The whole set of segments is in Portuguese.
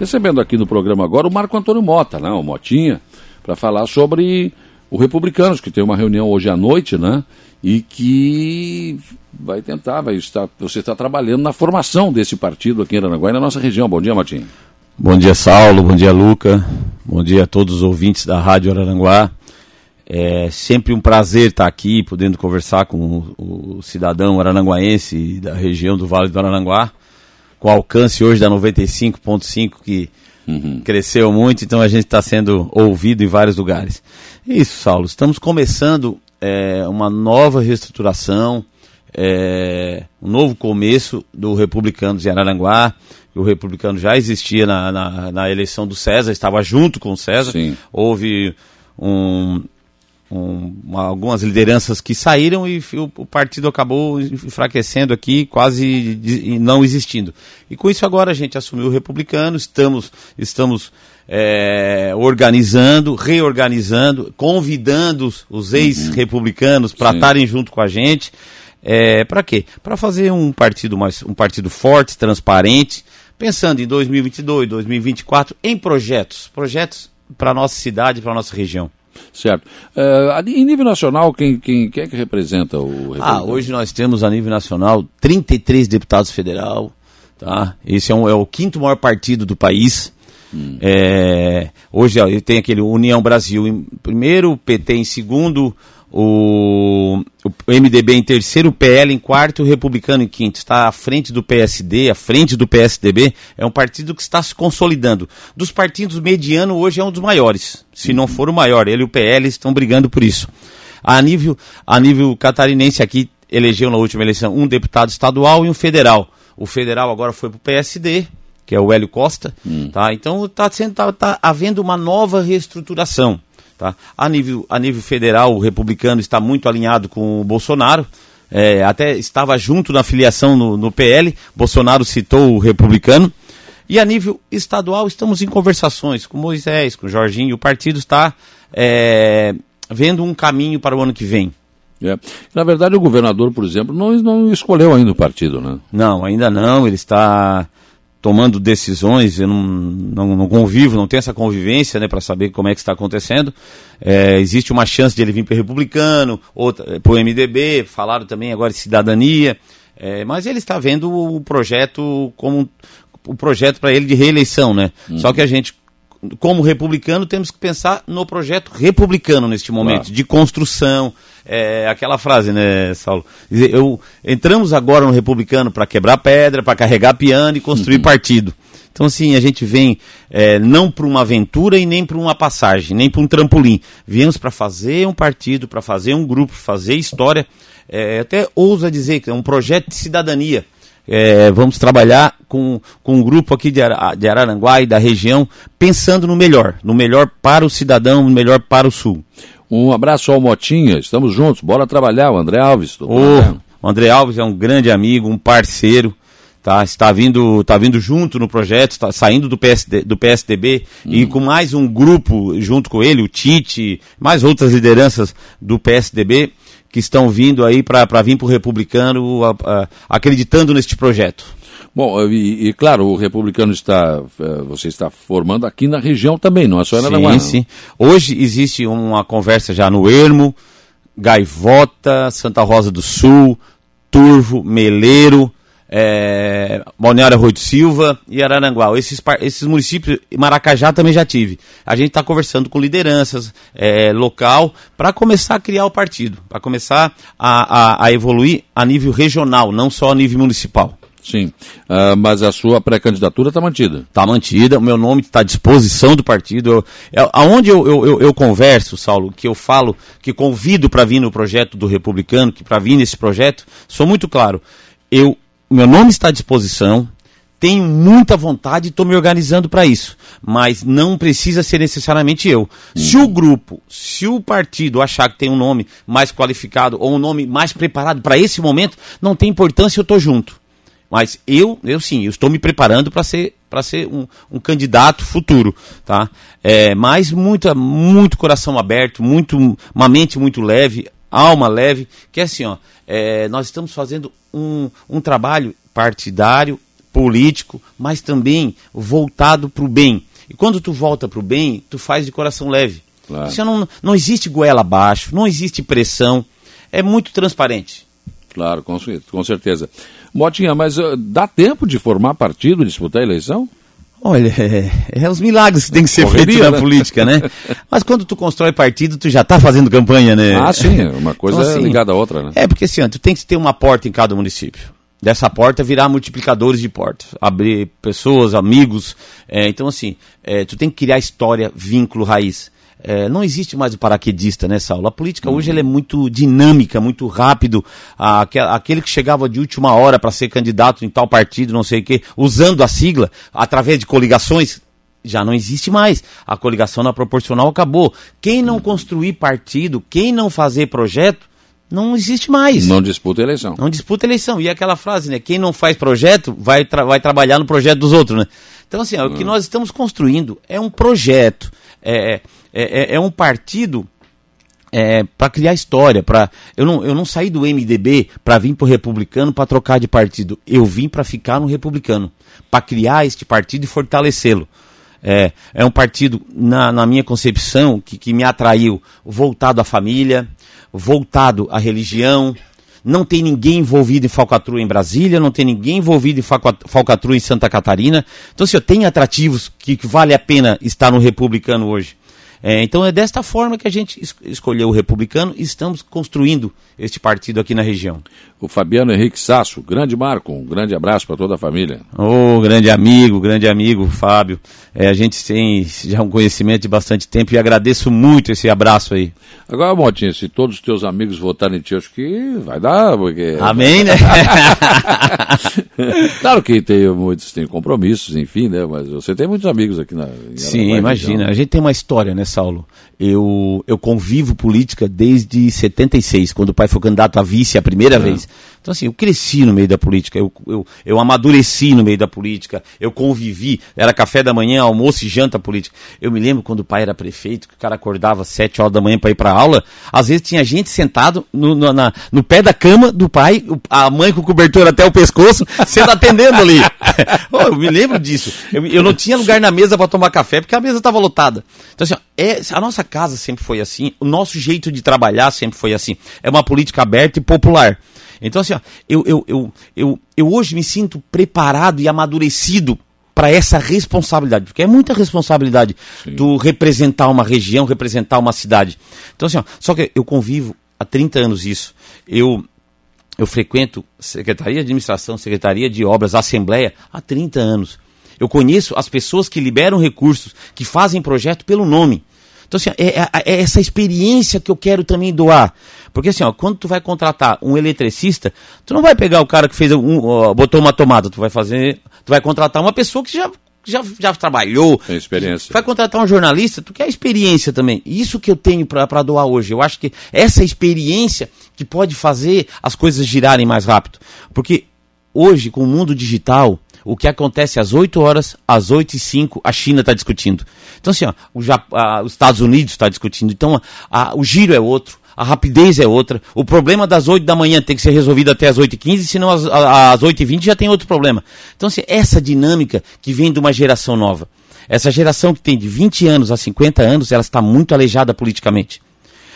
Recebendo aqui no programa agora o Marco Antônio Mota, né, o Motinha, para falar sobre o Republicanos, que tem uma reunião hoje à noite, né? E que vai tentar, vai estar, você está trabalhando na formação desse partido aqui em Aranaguá e na nossa região. Bom dia, Motinha. Bom dia, Saulo. Bom dia, Luca. Bom dia a todos os ouvintes da Rádio Araranguá. É sempre um prazer estar aqui, podendo conversar com o, cidadão arananguaense da região do Vale do Araranguá com alcance hoje da 95.5 que uhum. cresceu muito, então a gente está sendo ouvido em vários lugares. Isso, Saulo, estamos começando é, uma nova reestruturação, é, um novo começo do Republicano de Araranguá. O Republicano já existia na, na, na eleição do César, estava junto com o César. Sim. Houve um, um, algumas lideranças que saíram e o, o, partido acabou enfraquecendo aqui, quase de, não existindo. E com isso agora a gente assumiu o republicano, estamos, estamos é, organizando, reorganizando, convidando os ex-republicanos para estarem junto com a gente. É, para quê? Para fazer um partido mais um partido forte, transparente, pensando em 2022, 2024 em projetos, projetos para nossa cidade, para nossa região. Certo. Uh, em nível nacional, quem, quem, quem é que representa o Ah, hoje nós temos a nível nacional 33 deputados federal. Tá? Esse é, um, é o quinto maior partido do país. Hum. É, hoje ó, tem aquele União Brasil em primeiro, PT em segundo, o, o MDB em terceiro, o PL em quarto o Republicano em quinto. Está à frente do PSD, à frente do PSDB. É um partido que está se consolidando. Dos partidos mediano, hoje é um dos maiores. Se não for o maior, ele e o PL estão brigando por isso. A nível, a nível catarinense aqui, elegeu na última eleição um deputado estadual e um federal. O federal agora foi para o PSD, que é o Hélio Costa. Hum. Tá? Então está tá, tá havendo uma nova reestruturação. Tá? A, nível, a nível federal, o republicano está muito alinhado com o Bolsonaro. É, até estava junto na filiação no, no PL. Bolsonaro citou o republicano. E a nível estadual, estamos em conversações com Moisés, com Jorginho. O partido está é, vendo um caminho para o ano que vem. É. Na verdade, o governador, por exemplo, não, não escolheu ainda o partido, né? Não, ainda não. Ele está tomando decisões, eu não, não, não, convivo, não tenho essa convivência né, para saber como é que está acontecendo. É, existe uma chance de ele vir para o republicano, para o MDB, falaram também agora de cidadania, é, mas ele está vendo o projeto como o projeto para ele de reeleição, né? Uhum. Só que a gente, como republicano, temos que pensar no projeto republicano neste momento, claro. de construção, é, aquela frase, né, Saulo? Eu, entramos agora no republicano para quebrar pedra, para carregar piano e construir uhum. partido. Então, assim, a gente vem é, não para uma aventura e nem para uma passagem, nem para um trampolim. Viemos para fazer um partido, para fazer um grupo, fazer história. É, até ousa dizer que é um projeto de cidadania. É, vamos trabalhar com, com um grupo aqui de, de Araranguá e da região, pensando no melhor, no melhor para o cidadão, no melhor para o Sul. Um abraço ao Motinha, estamos juntos, bora trabalhar, o André Alves. Oh, o André Alves é um grande amigo, um parceiro, tá? Está vindo, tá vindo junto no projeto, está saindo do, PSD, do PSDB hum. e com mais um grupo junto com ele, o Tite, mais outras lideranças do PSDB que estão vindo aí para vir para o republicano a, a, acreditando neste projeto. Bom, e, e, claro, o republicano está, eh, você está formando aqui na região também, não é só em Aranaguá. Sim, sim. Hoje existe uma conversa já no Ermo, Gaivota, Santa Rosa do Sul, Turvo, Meleiro, é, Balneário Arroio de Silva e Araranguá. Esses, esses municípios, Maracajá também já tive. A gente está conversando com lideranças é, local para começar a criar o partido, para começar a, a, a evoluir a nível regional, não só a nível municipal. Sim, uh, mas a sua pré-candidatura está mantida. Está mantida, o meu nome está à disposição do partido. Eu, eu, aonde eu, eu, eu, converso, Saulo, que eu falo, que convido para vir no projeto do Republicano, que para vir nesse projeto, sou muito claro. Eu, meu nome está à disposição, tenho muita vontade e estou me organizando para isso. Mas não precisa ser necessariamente eu. Hum. Se o grupo, se o partido achar que tem um nome mais qualificado ou um nome mais preparado para esse momento, não tem importância, eu estou junto. Mas eu, eu sim, eu estou me preparando para ser para ser um, um, candidato futuro, tá? É, mas muita, muito coração aberto, muito, uma mente muito leve, alma leve, que é assim, ó, é, nós estamos fazendo um, um trabalho partidário político, mas também voltado para o bem. E quando tu volta para o bem, tu faz de coração leve. Claro. não, não existe goela abaixo, não existe pressão, é muito transparente. Claro, com, com certeza. Motinha, mas uh, dá tempo de formar partido, disputar a eleição? Olha, é, é, os milagres que tem que ser feitos na né? política, né? Mas quando tu constrói partido, tu já está fazendo campanha, né? Ah, sim, uma coisa então, assim, ligada à outra, né? É, porque assim, tu tem que ter uma porta em cada município. Dessa porta virar multiplicadores de portas. Abrir pessoas, amigos. É, então, assim, é, tu tem que criar história, vínculo, raiz. É, não existe mais o paraquedista, né, Saulo? A política uhum. hoje ela é muito dinâmica, muito rápido. aquele que chegava de última hora para ser candidato em tal partido, não sei o quê, usando a sigla, através de coligações, já não existe mais. A coligação na proporcional acabou. Quem não construir partido, quem não fazer projeto, não existe mais. Não disputa eleição. Não disputa eleição. E aquela frase, né? Quem não faz projeto vai, tra vai trabalhar no projeto dos outros, né? Então, assim, ó, o que hum. nós estamos construindo é um projeto. É, é é, é, é um partido é, para criar história. Pra, eu, não, eu não saí do MDB para vir para o republicano para trocar de partido. Eu vim para ficar no republicano, para criar este partido e fortalecê-lo. É, é um partido, na, na minha concepção, que, que me atraiu, voltado à família, voltado à religião. Não tem ninguém envolvido em falcatrua em Brasília, não tem ninguém envolvido em falcatrua em Santa Catarina. Então, se eu tenho atrativos que, que vale a pena estar no republicano hoje. É, então é desta forma que a gente es escolheu o republicano e estamos construindo este partido aqui na região. O Fabiano Henrique Sasso, grande Marco, um grande abraço para toda a família. Ô, oh, grande amigo, grande amigo, Fábio. É, a gente tem já um conhecimento de bastante tempo e agradeço muito esse abraço aí. Agora, Motinha, se todos os teus amigos votarem em ti, acho que vai dar, porque... Amém, né? claro que tem, muitos têm compromissos, enfim, né? Mas você tem muitos amigos aqui na... Sim, imagina. A gente tem uma história, né, Saulo? Eu, eu convivo política desde 76, quando o pai foi candidato a vice a primeira é. vez. Então, assim, eu cresci no meio da política, eu, eu, eu amadureci no meio da política, eu convivi, era café da manhã, almoço e janta política. Eu me lembro quando o pai era prefeito, que o cara acordava às sete horas da manhã para ir para aula, às vezes tinha gente sentado no, no, na, no pé da cama do pai, a mãe com o cobertor até o pescoço, sendo atendendo ali. oh, eu me lembro disso. Eu, eu não tinha lugar na mesa para tomar café, porque a mesa estava lotada. Então, assim, ó, é, a nossa casa sempre foi assim, o nosso jeito de trabalhar sempre foi assim. É uma política aberta e popular. Então, assim, ó, eu, eu, eu, eu, eu hoje me sinto preparado e amadurecido para essa responsabilidade, porque é muita responsabilidade Sim. tu representar uma região, representar uma cidade. Então, assim, ó, só que eu convivo há 30 anos isso. Eu, eu frequento Secretaria de Administração, Secretaria de Obras, Assembleia há 30 anos. Eu conheço as pessoas que liberam recursos, que fazem projeto pelo nome. Então, assim, é, é, é, essa experiência que eu quero também doar. Porque assim, ó, quando tu vai contratar um eletricista, tu não vai pegar o cara que fez um, ó, botou uma tomada, tu vai fazer, tu vai contratar uma pessoa que já já, já trabalhou. Tem experiência. Vai contratar um jornalista, tu quer experiência também. Isso que eu tenho para doar hoje. Eu acho que essa experiência que pode fazer as coisas girarem mais rápido. Porque hoje, com o mundo digital, o que acontece às 8 horas, às 8 e 5, a China está discutindo. Então, assim, ó, o a, os Estados Unidos está discutindo. Então, a, o giro é outro, a rapidez é outra. O problema das 8 da manhã tem que ser resolvido até as 8 e 15, senão às, às 8 e 20 já tem outro problema. Então, assim, essa dinâmica que vem de uma geração nova. Essa geração que tem de 20 anos a 50 anos, ela está muito aleijada politicamente.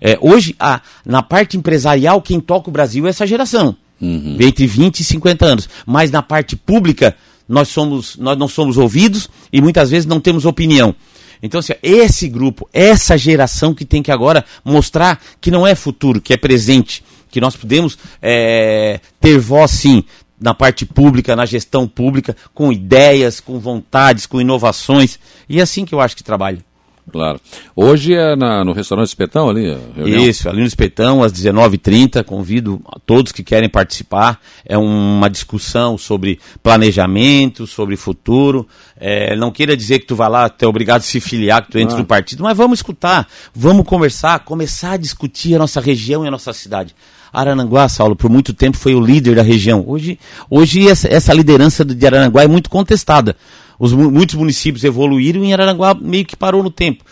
É, hoje, a, na parte empresarial, quem toca o Brasil é essa geração. Uhum. Entre 20 e 50 anos. Mas na parte pública, nós, somos, nós não somos ouvidos e muitas vezes não temos opinião. Então, assim, esse grupo, essa geração que tem que agora mostrar que não é futuro, que é presente, que nós podemos é, ter voz sim na parte pública, na gestão pública, com ideias, com vontades, com inovações. E é assim que eu acho que trabalha. Claro. Hoje é na, no restaurante Espetão ali? Isso, ali no Espetão, às 19h30. Convido a todos que querem participar. É uma discussão sobre planejamento, sobre futuro. É, não queira dizer que tu vai lá, tu é obrigado a se filiar, que tu entra ah. no partido, mas vamos escutar, vamos conversar, começar a discutir a nossa região e a nossa cidade. Arananguá, Saulo, por muito tempo foi o líder da região. Hoje, hoje essa, essa liderança de Arananguá é muito contestada. Os, muitos municípios evoluíram e Araranguá meio que parou no tempo.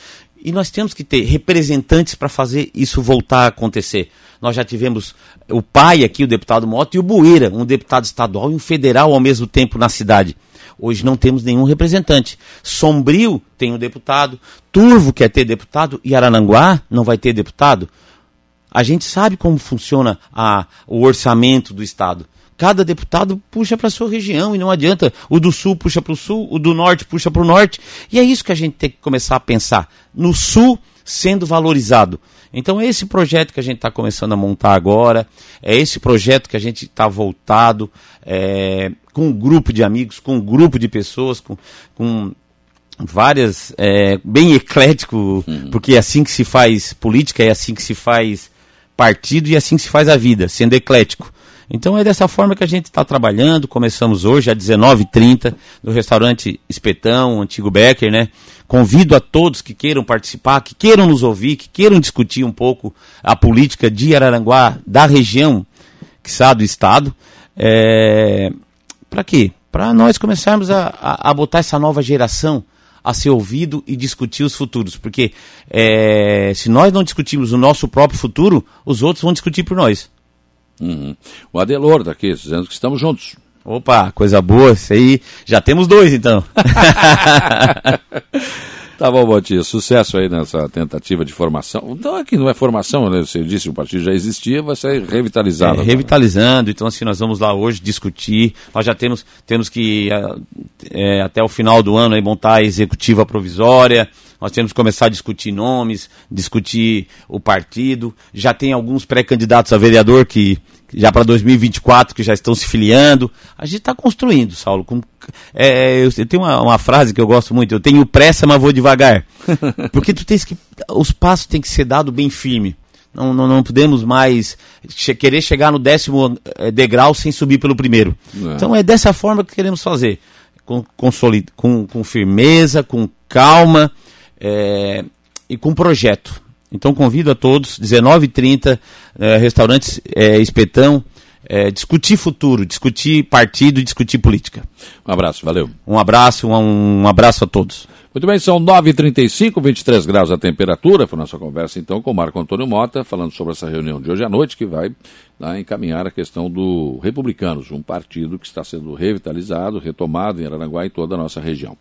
E nós temos que ter representantes para fazer isso voltar a acontecer. Nós já tivemos o pai aqui, o deputado Mota, e o Bueira, um deputado estadual e um federal ao mesmo tempo na cidade. Hoje não temos nenhum representante. Sombrio tem um deputado, Turvo quer ter deputado e Arananguá não vai ter deputado. A gente sabe como funciona a, o orçamento do Estado. Cada deputado puxa para sua região e não adianta. O do sul puxa para o sul, o do norte puxa para o norte. E é isso que a gente tem que começar a pensar. No sul sendo valorizado. Então, é esse projeto que a gente está começando a montar agora, é esse projeto que a gente está voltado é, com um grupo de amigos, com um grupo de pessoas, com, com várias, é, bem eclético, uhum. porque é assim que se faz política, é assim que se faz partido e é assim que se faz a vida, sendo eclético. Então é dessa forma que a gente está trabalhando. Começamos hoje às 19h30 no restaurante Espetão, antigo Becker, né? Convido a todos que queiram participar, que queiram nos ouvir, que queiram discutir um pouco a política de Araranguá, da região, que sabe do Estado. É... Para quê? Para nós começarmos a, a, a, botar essa nova geração a ser ouvido e discutir os futuros. Porque é... se nós não discutirmos o nosso próprio futuro, os outros vão discutir por nós. Uhum. O Adelor daqui, dizendo que estamos juntos. Opa, coisa boa, isso aí. Já temos dois, então. tá bom, Botinha. Sucesso aí nessa tentativa de formação. Então, aqui não é formação, né? Você disse que o partido já existia, vai ser revitalizado. É, revitalizando. Então, assim, nós vamos lá hoje discutir. Nós já temos, temos que, é, até o final do ano, aí, montar a executiva provisória. Nós temos que começar a discutir nomes, discutir o partido. Já tem alguns pré-candidatos a vereador que já para 2024 que já estão se filiando. A gente está construindo, Saulo. Com, é, eu, tenho uma, uma, frase que eu gosto muito. Eu tenho pressa, mas vou devagar. Porque tu tens que, os passos têm que ser dado bem firme. Não, não, não podemos mais che querer chegar no décimo eh, degrau sem subir pelo primeiro. É. Então é dessa forma que queremos fazer. Com, com, com, com firmeza, com calma é, e com projeto. Então convido a todos, 19h30, é, restaurantes é, Espetão, é, discutir futuro, discutir partido e discutir política. Um abraço, valeu. Um abraço, um, um abraço a todos. Muito bem, são 9h35, 23 graus a temperatura. Foi nossa conversa então com o Marco Antônio Mota, falando sobre essa reunião de hoje à noite, que vai né, encaminhar a questão do Republicanos, um partido que está sendo revitalizado, retomado em Aranaguá e toda a nossa região.